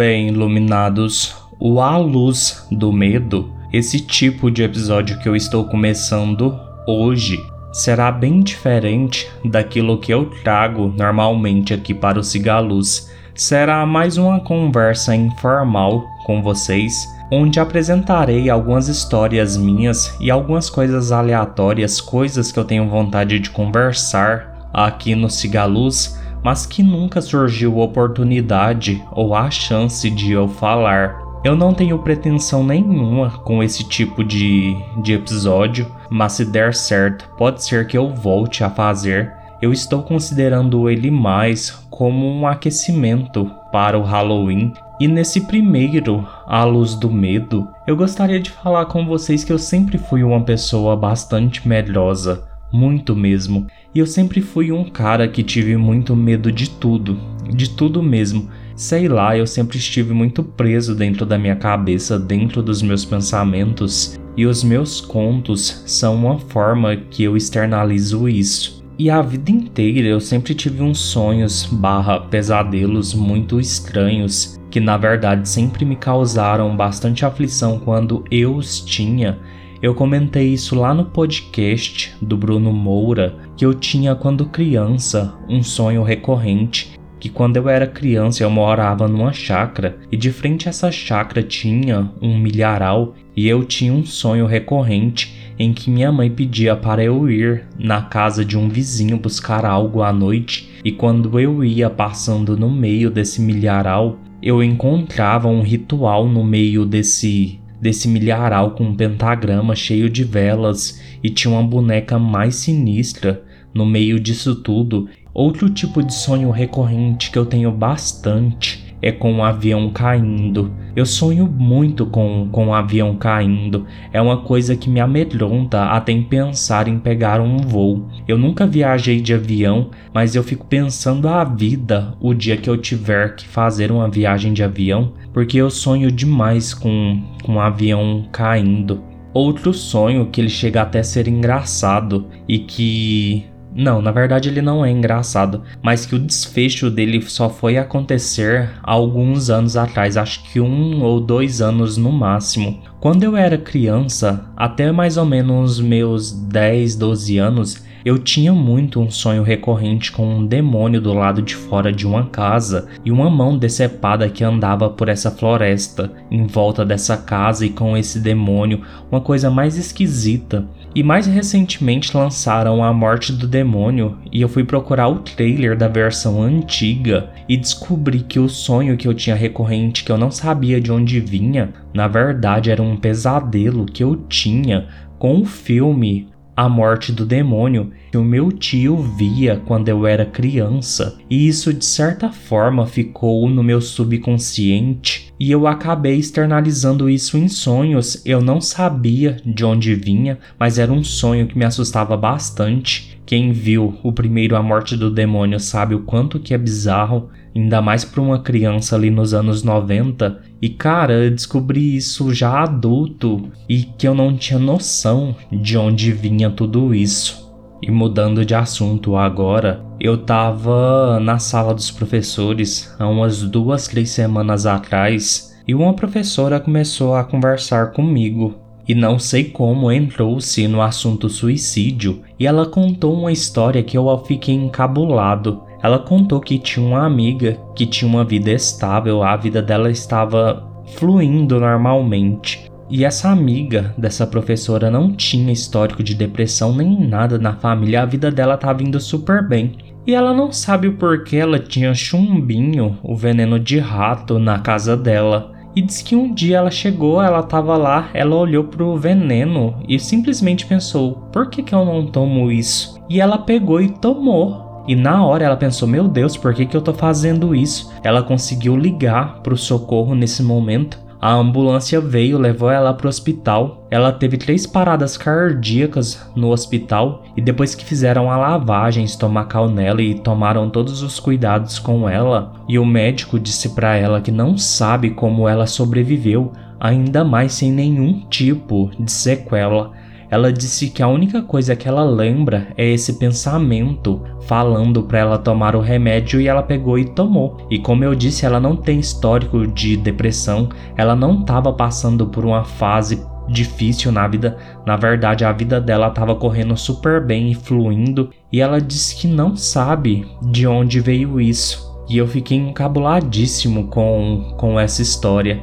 Bem, iluminados, o A Luz do Medo, esse tipo de episódio que eu estou começando hoje, será bem diferente daquilo que eu trago normalmente aqui para o Cigaluz. Será mais uma conversa informal com vocês, onde apresentarei algumas histórias minhas e algumas coisas aleatórias, coisas que eu tenho vontade de conversar aqui no Cigaluz, mas que nunca surgiu oportunidade ou a chance de eu falar. Eu não tenho pretensão nenhuma com esse tipo de, de episódio, mas se der certo, pode ser que eu volte a fazer. Eu estou considerando ele mais como um aquecimento para o Halloween. E nesse primeiro, A Luz do Medo, eu gostaria de falar com vocês que eu sempre fui uma pessoa bastante medrosa, muito mesmo. E eu sempre fui um cara que tive muito medo de tudo, de tudo mesmo. Sei lá, eu sempre estive muito preso dentro da minha cabeça, dentro dos meus pensamentos, e os meus contos são uma forma que eu externalizo isso. E a vida inteira eu sempre tive uns sonhos barra pesadelos muito estranhos, que na verdade sempre me causaram bastante aflição quando eu os tinha. Eu comentei isso lá no podcast do Bruno Moura, que eu tinha quando criança um sonho recorrente que quando eu era criança eu morava numa chácara e de frente a essa chácara tinha um milharal e eu tinha um sonho recorrente em que minha mãe pedia para eu ir na casa de um vizinho buscar algo à noite e quando eu ia passando no meio desse milharal eu encontrava um ritual no meio desse desse milharal com um pentagrama cheio de velas e tinha uma boneca mais sinistra no meio disso tudo. Outro tipo de sonho recorrente que eu tenho bastante é com um avião caindo. Eu sonho muito com, com um avião caindo. É uma coisa que me amedronta até em pensar em pegar um voo. Eu nunca viajei de avião, mas eu fico pensando a vida o dia que eu tiver que fazer uma viagem de avião, porque eu sonho demais com, com um avião caindo. Outro sonho que ele chega até a ser engraçado e que não, na verdade ele não é engraçado, mas que o desfecho dele só foi acontecer alguns anos atrás, acho que um ou dois anos no máximo. Quando eu era criança, até mais ou menos meus 10, 12 anos, eu tinha muito um sonho recorrente com um demônio do lado de fora de uma casa e uma mão decepada que andava por essa floresta em volta dessa casa e com esse demônio, uma coisa mais esquisita. E mais recentemente lançaram A Morte do Demônio e eu fui procurar o trailer da versão antiga e descobri que o sonho que eu tinha recorrente que eu não sabia de onde vinha, na verdade era um pesadelo que eu tinha com o filme a morte do demônio que o meu tio via quando eu era criança, e isso de certa forma ficou no meu subconsciente e eu acabei externalizando isso em sonhos. Eu não sabia de onde vinha, mas era um sonho que me assustava bastante. Quem viu o primeiro A Morte do Demônio sabe o quanto que é bizarro ainda mais para uma criança ali nos anos 90. E cara, eu descobri isso já adulto e que eu não tinha noção de onde vinha tudo isso. E mudando de assunto agora, eu tava na sala dos professores há umas duas, três semanas atrás e uma professora começou a conversar comigo. E não sei como entrou-se no assunto suicídio e ela contou uma história que eu fiquei encabulado. Ela contou que tinha uma amiga que tinha uma vida estável, a vida dela estava fluindo normalmente. E essa amiga dessa professora não tinha histórico de depressão nem nada na família, a vida dela estava indo super bem. E ela não sabe o porquê ela tinha chumbinho, o veneno de rato, na casa dela. E diz que um dia ela chegou, ela tava lá, ela olhou pro veneno e simplesmente pensou: por que, que eu não tomo isso? E ela pegou e tomou. E na hora ela pensou: Meu Deus, por que, que eu tô fazendo isso? Ela conseguiu ligar pro socorro nesse momento. A ambulância veio, levou ela para o hospital. Ela teve três paradas cardíacas no hospital e depois que fizeram a lavagem estomacal nela e tomaram todos os cuidados com ela, e o médico disse para ela que não sabe como ela sobreviveu, ainda mais sem nenhum tipo de sequela. Ela disse que a única coisa que ela lembra é esse pensamento falando para ela tomar o remédio e ela pegou e tomou. E como eu disse, ela não tem histórico de depressão, ela não estava passando por uma fase difícil na vida. Na verdade, a vida dela estava correndo super bem e fluindo, e ela disse que não sabe de onde veio isso. E eu fiquei encabuladíssimo com, com essa história.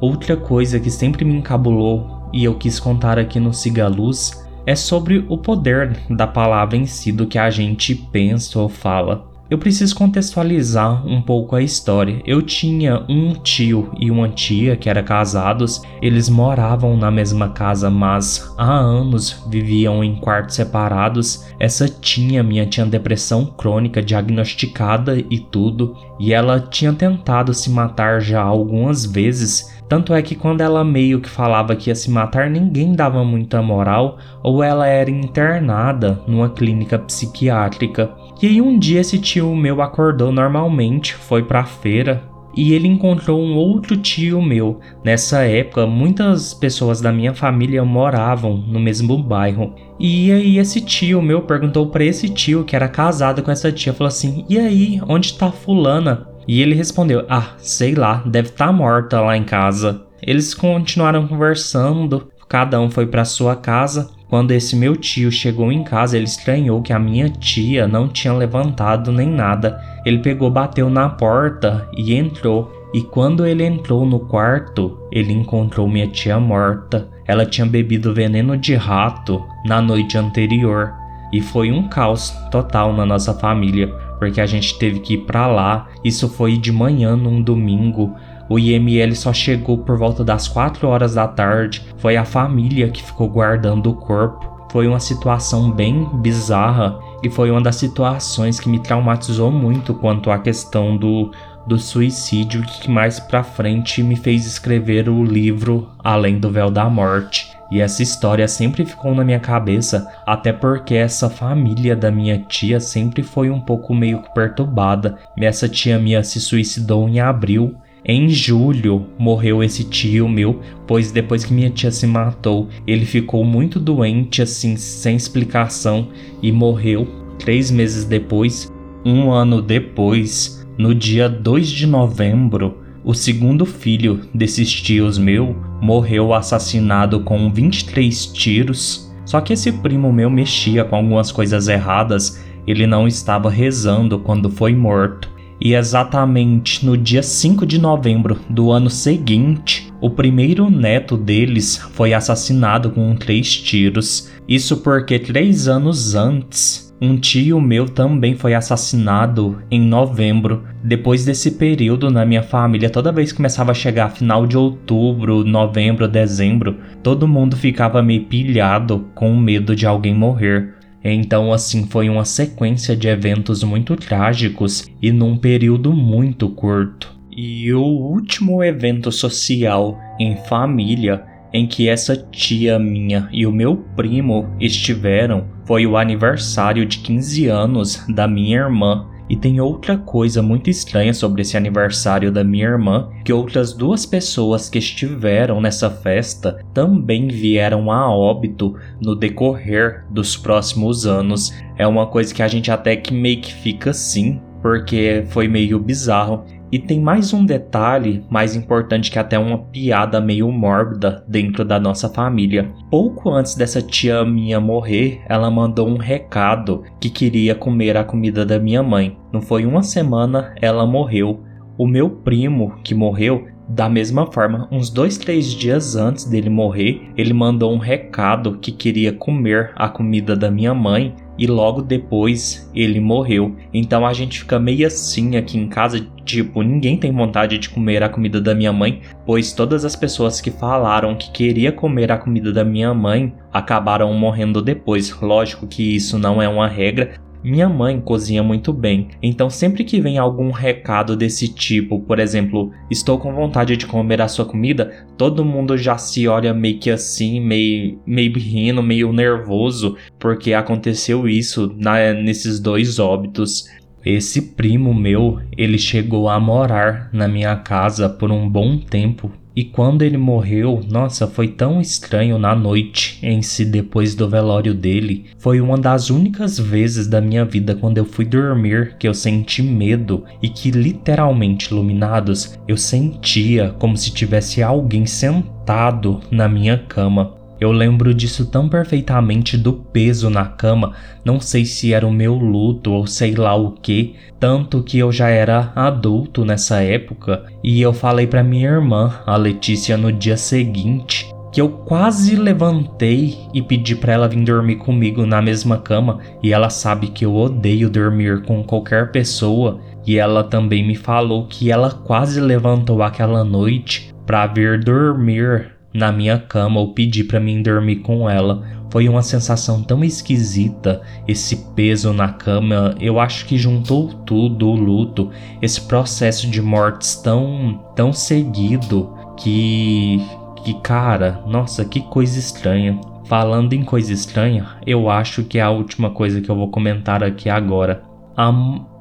Outra coisa que sempre me encabulou e eu quis contar aqui no Siga Luz é sobre o poder da palavra em si, do que a gente pensa ou fala. Eu preciso contextualizar um pouco a história. Eu tinha um tio e uma tia que eram casados, eles moravam na mesma casa, mas há anos viviam em quartos separados. Essa tia minha tinha depressão crônica diagnosticada e tudo, e ela tinha tentado se matar já algumas vezes. Tanto é que quando ela meio que falava que ia se matar, ninguém dava muita moral, ou ela era internada numa clínica psiquiátrica. E aí um dia esse tio meu acordou normalmente, foi pra feira e ele encontrou um outro tio meu. Nessa época, muitas pessoas da minha família moravam no mesmo bairro. E aí esse tio meu perguntou para esse tio que era casado com essa tia, falou assim: "E aí, onde tá fulana?" E ele respondeu: "Ah, sei lá, deve estar tá morta lá em casa." Eles continuaram conversando, cada um foi para sua casa. Quando esse meu tio chegou em casa, ele estranhou que a minha tia não tinha levantado nem nada. Ele pegou, bateu na porta e entrou. E quando ele entrou no quarto, ele encontrou minha tia morta. Ela tinha bebido veneno de rato na noite anterior. E foi um caos total na nossa família, porque a gente teve que ir para lá. Isso foi de manhã num domingo. O IML só chegou por volta das 4 horas da tarde. Foi a família que ficou guardando o corpo. Foi uma situação bem bizarra e foi uma das situações que me traumatizou muito quanto à questão do, do suicídio que mais pra frente me fez escrever o livro Além do Véu da Morte. E essa história sempre ficou na minha cabeça, até porque essa família da minha tia sempre foi um pouco meio perturbada. Essa tia minha se suicidou em abril em julho morreu esse tio meu, pois depois que minha tia se matou, ele ficou muito doente, assim, sem explicação, e morreu três meses depois. Um ano depois, no dia 2 de novembro, o segundo filho desses tios meu morreu assassinado com 23 tiros. Só que esse primo meu mexia com algumas coisas erradas, ele não estava rezando quando foi morto. E exatamente no dia 5 de novembro do ano seguinte, o primeiro neto deles foi assassinado com três tiros. Isso porque três anos antes, um tio meu também foi assassinado em novembro. Depois desse período na minha família, toda vez que começava a chegar final de outubro, novembro, dezembro, todo mundo ficava meio pilhado com medo de alguém morrer. Então, assim, foi uma sequência de eventos muito trágicos e num período muito curto. E o último evento social em família em que essa tia minha e o meu primo estiveram foi o aniversário de 15 anos da minha irmã e tem outra coisa muito estranha sobre esse aniversário da minha irmã, que outras duas pessoas que estiveram nessa festa também vieram a óbito no decorrer dos próximos anos. É uma coisa que a gente até que meio que fica assim, porque foi meio bizarro. E tem mais um detalhe mais importante que até uma piada meio mórbida dentro da nossa família. Pouco antes dessa tia minha morrer, ela mandou um recado que queria comer a comida da minha mãe. Não foi uma semana, ela morreu. O meu primo, que morreu, da mesma forma, uns dois, três dias antes dele morrer, ele mandou um recado que queria comer a comida da minha mãe e logo depois ele morreu. Então a gente fica meio assim aqui em casa, tipo, ninguém tem vontade de comer a comida da minha mãe, pois todas as pessoas que falaram que queria comer a comida da minha mãe acabaram morrendo depois. Lógico que isso não é uma regra, minha mãe cozinha muito bem, então sempre que vem algum recado desse tipo, por exemplo, estou com vontade de comer a sua comida, todo mundo já se olha meio que assim, meio, meio rindo, meio nervoso, porque aconteceu isso na, nesses dois óbitos. Esse primo meu, ele chegou a morar na minha casa por um bom tempo. E quando ele morreu, nossa, foi tão estranho na noite em si depois do velório dele. Foi uma das únicas vezes da minha vida quando eu fui dormir que eu senti medo e que literalmente iluminados eu sentia como se tivesse alguém sentado na minha cama. Eu lembro disso tão perfeitamente do peso na cama, não sei se era o meu luto ou sei lá o que, tanto que eu já era adulto nessa época. E eu falei para minha irmã, a Letícia, no dia seguinte, que eu quase levantei e pedi para ela vir dormir comigo na mesma cama, e ela sabe que eu odeio dormir com qualquer pessoa, e ela também me falou que ela quase levantou aquela noite para vir dormir na minha cama ou pedir para mim dormir com ela. Foi uma sensação tão esquisita, esse peso na cama, eu acho que juntou tudo, o luto, esse processo de mortes tão tão seguido que que cara, nossa, que coisa estranha. Falando em coisa estranha, eu acho que é a última coisa que eu vou comentar aqui agora. Há,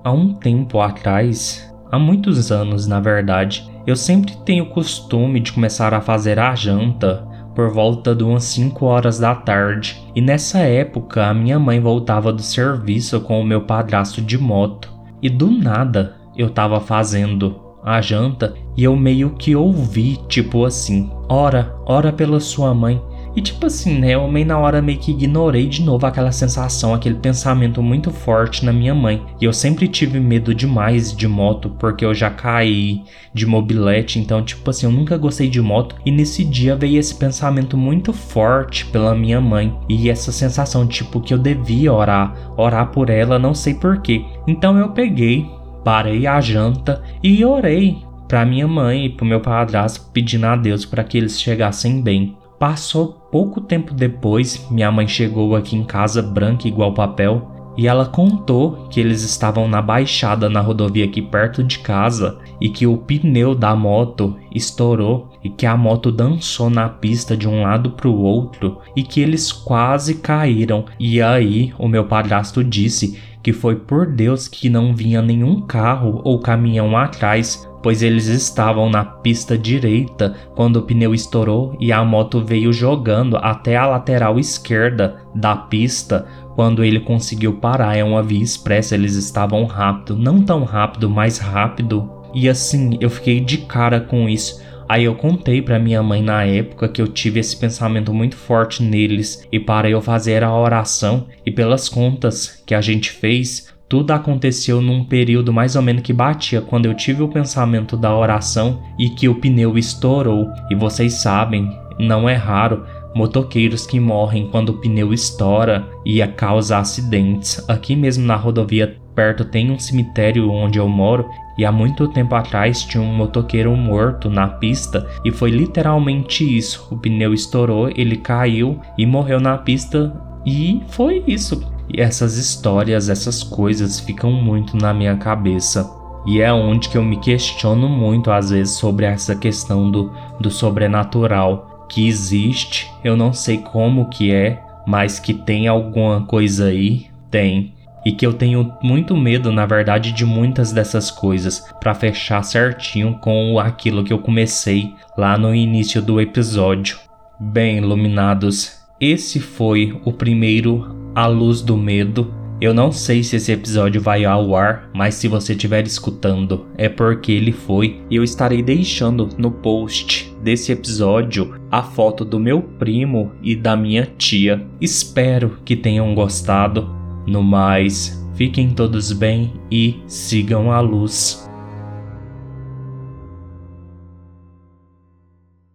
há um tempo atrás, há muitos anos na verdade, eu sempre tenho o costume de começar a fazer a janta por volta de umas 5 horas da tarde, e nessa época a minha mãe voltava do serviço com o meu padrasto de moto, e do nada eu tava fazendo a janta e eu meio que ouvi, tipo assim: Ora, ora pela sua mãe. E tipo assim, né? Eu meio na hora meio que ignorei de novo aquela sensação, aquele pensamento muito forte na minha mãe. E eu sempre tive medo demais de moto, porque eu já caí de mobilete, então tipo assim, eu nunca gostei de moto. E nesse dia veio esse pensamento muito forte pela minha mãe. E essa sensação, tipo, que eu devia orar, orar por ela, não sei porquê. Então eu peguei, parei a janta e orei para minha mãe e pro meu padrasto pedindo a Deus para que eles chegassem bem. Passou pouco tempo depois, minha mãe chegou aqui em casa branca igual papel e ela contou que eles estavam na baixada na rodovia aqui perto de casa e que o pneu da moto estourou e que a moto dançou na pista de um lado para o outro e que eles quase caíram. E aí o meu padrasto disse que foi por Deus que não vinha nenhum carro ou caminhão atrás, pois eles estavam na pista direita quando o pneu estourou e a moto veio jogando até a lateral esquerda da pista. Quando ele conseguiu parar, é uma via expressa, eles estavam rápido, não tão rápido, mais rápido. E assim, eu fiquei de cara com isso. Aí eu contei para minha mãe na época que eu tive esse pensamento muito forte neles e para eu fazer a oração e pelas contas que a gente fez, tudo aconteceu num período mais ou menos que batia quando eu tive o pensamento da oração e que o pneu estourou. E vocês sabem, não é raro motoqueiros que morrem quando o pneu estoura e causa acidentes. Aqui mesmo na rodovia perto tem um cemitério onde eu moro e há muito tempo atrás tinha um motoqueiro morto na pista e foi literalmente isso. O pneu estourou, ele caiu e morreu na pista e foi isso. E essas histórias, essas coisas ficam muito na minha cabeça. E é onde que eu me questiono muito às vezes sobre essa questão do, do sobrenatural que existe. Eu não sei como que é, mas que tem alguma coisa aí, tem. E que eu tenho muito medo, na verdade, de muitas dessas coisas, para fechar certinho com aquilo que eu comecei lá no início do episódio. Bem, iluminados, esse foi o primeiro A Luz do Medo. Eu não sei se esse episódio vai ao ar, mas se você estiver escutando, é porque ele foi. E eu estarei deixando no post desse episódio a foto do meu primo e da minha tia. Espero que tenham gostado. No mais, fiquem todos bem e sigam a luz.